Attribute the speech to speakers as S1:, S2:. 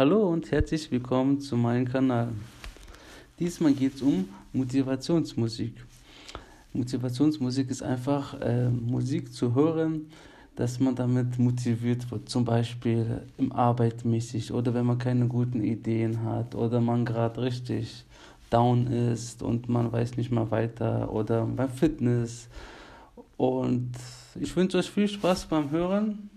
S1: Hallo und herzlich willkommen zu meinem Kanal. Diesmal geht es um Motivationsmusik. Motivationsmusik ist einfach äh, Musik zu hören, dass man damit motiviert wird. Zum Beispiel im Arbeitmäßig oder wenn man keine guten Ideen hat oder man gerade richtig down ist und man weiß nicht mehr weiter oder beim Fitness. Und ich wünsche euch viel Spaß beim Hören